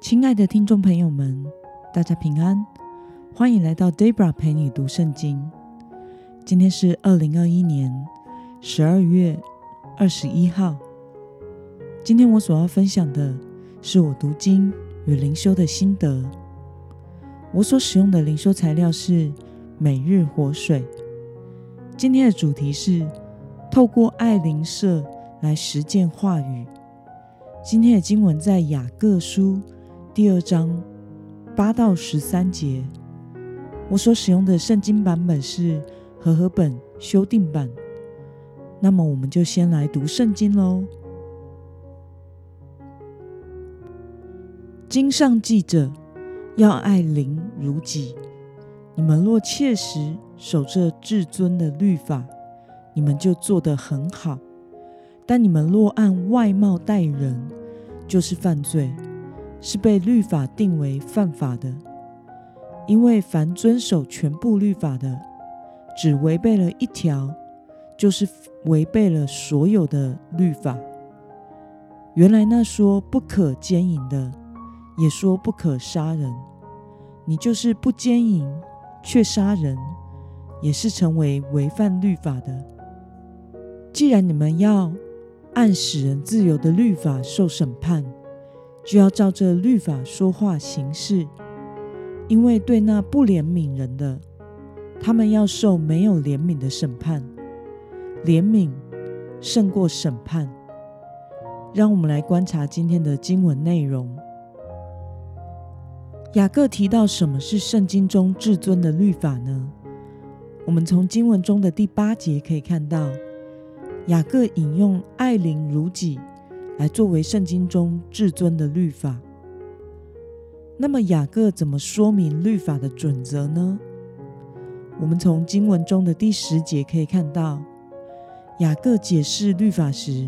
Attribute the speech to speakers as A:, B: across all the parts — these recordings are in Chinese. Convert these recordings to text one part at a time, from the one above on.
A: 亲爱的听众朋友们，大家平安，欢迎来到 Debra 陪你读圣经。今天是二零二一年十二月二十一号。今天我所要分享的是我读经与灵修的心得。我所使用的灵修材料是每日活水。今天的主题是透过爱灵舍来实践话语。今天的经文在雅各书第二章八到十三节。我所使用的圣经版本是和合本修订版。那么，我们就先来读圣经喽。经上记着，要爱邻如己。你们若切实守这至尊的律法，你们就做得很好。但你们若按外貌待人，就是犯罪，是被律法定为犯法的。因为凡遵守全部律法的，只违背了一条，就是违背了所有的律法。原来那说不可奸淫的，也说不可杀人。你就是不奸淫却杀人，也是成为违反律法的。既然你们要按使人自由的律法受审判，就要照这律法说话行事。因为对那不怜悯人的，他们要受没有怜悯的审判。怜悯胜过审判。让我们来观察今天的经文内容。雅各提到什么是圣经中至尊的律法呢？我们从经文中的第八节可以看到。雅各引用“爱邻如己”来作为圣经中至尊的律法。那么，雅各怎么说明律法的准则呢？我们从经文中的第十节可以看到，雅各解释律法时，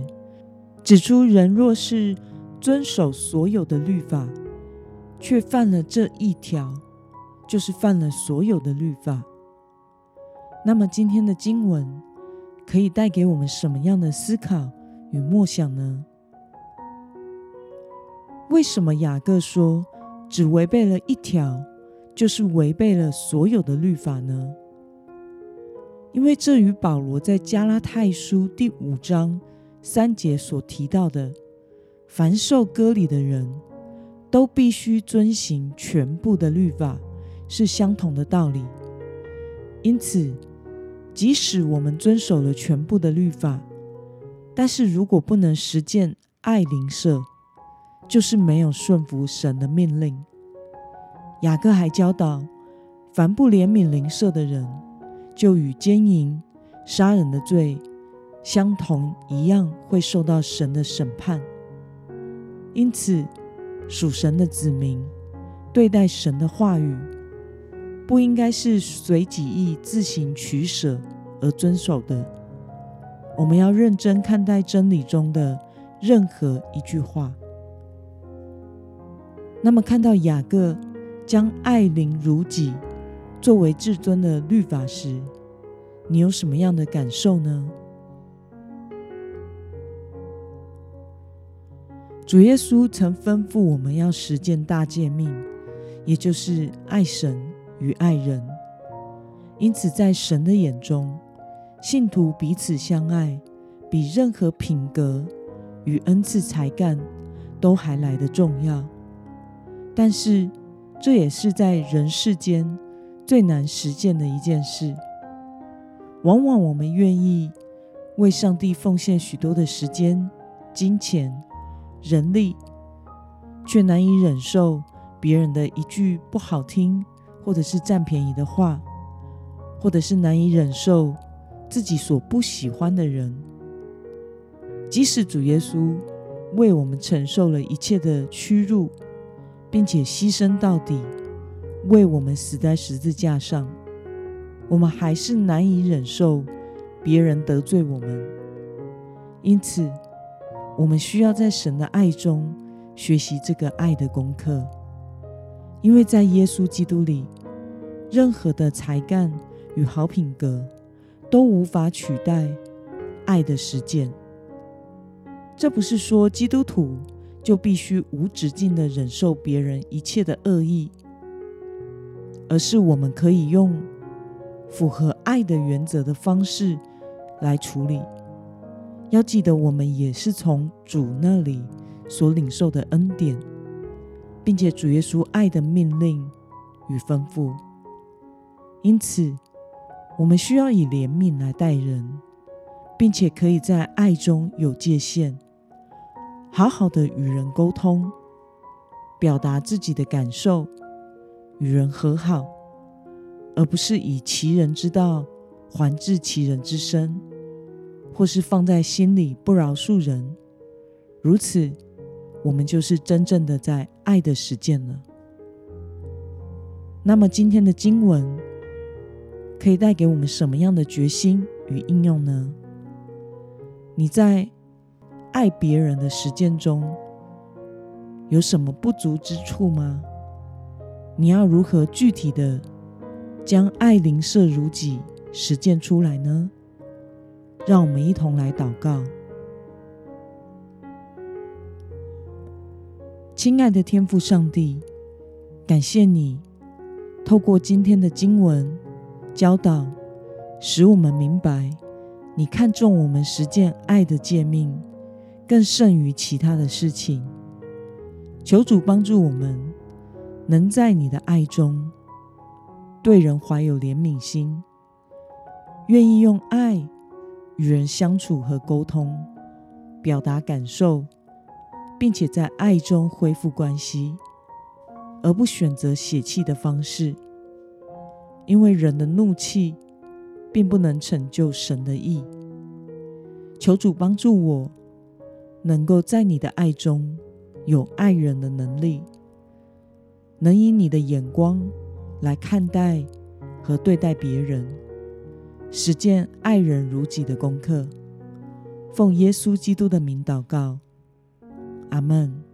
A: 指出人若是遵守所有的律法，却犯了这一条，就是犯了所有的律法。那么，今天的经文。可以带给我们什么样的思考与默想呢？为什么雅各说只违背了一条，就是违背了所有的律法呢？因为这与保罗在加拉太书第五章三节所提到的“凡受割礼的人都必须遵行全部的律法”是相同的道理。因此，即使我们遵守了全部的律法，但是如果不能实践爱邻舍，就是没有顺服神的命令。雅各还教导，凡不怜悯邻舍的人，就与奸淫、杀人的罪相同一样，会受到神的审判。因此，属神的子民对待神的话语。不应该是随己意自行取舍而遵守的。我们要认真看待真理中的任何一句话。那么，看到雅各将爱邻如己作为至尊的律法时，你有什么样的感受呢？主耶稣曾吩咐我们要实践大诫命，也就是爱神。与爱人，因此在神的眼中，信徒彼此相爱，比任何品格与恩赐才干都还来得重要。但是，这也是在人世间最难实践的一件事。往往我们愿意为上帝奉献许多的时间、金钱、人力，却难以忍受别人的一句不好听。或者是占便宜的话，或者是难以忍受自己所不喜欢的人，即使主耶稣为我们承受了一切的屈辱，并且牺牲到底，为我们死在十字架上，我们还是难以忍受别人得罪我们。因此，我们需要在神的爱中学习这个爱的功课。因为在耶稣基督里，任何的才干与好品格都无法取代爱的实践。这不是说基督徒就必须无止境的忍受别人一切的恶意，而是我们可以用符合爱的原则的方式来处理。要记得，我们也是从主那里所领受的恩典，并且主耶稣爱的命令与吩咐。因此，我们需要以怜悯来待人，并且可以在爱中有界限，好好的与人沟通，表达自己的感受，与人和好，而不是以其人之道还治其人之身。或是放在心里不饶恕人，如此，我们就是真正的在爱的实践了。那么，今天的经文可以带给我们什么样的决心与应用呢？你在爱别人的实践中有什么不足之处吗？你要如何具体的将爱邻舍如己实践出来呢？让我们一同来祷告，亲爱的天父上帝，感谢你透过今天的经文教导，使我们明白你看重我们实践爱的诫命，更胜于其他的事情。求主帮助我们，能在你的爱中对人怀有怜悯心，愿意用爱。与人相处和沟通，表达感受，并且在爱中恢复关系，而不选择血气的方式。因为人的怒气并不能成就神的意。求主帮助我，能够在你的爱中有爱人的能力，能以你的眼光来看待和对待别人。实践爱人如己的功课，奉耶稣基督的名祷告，阿门。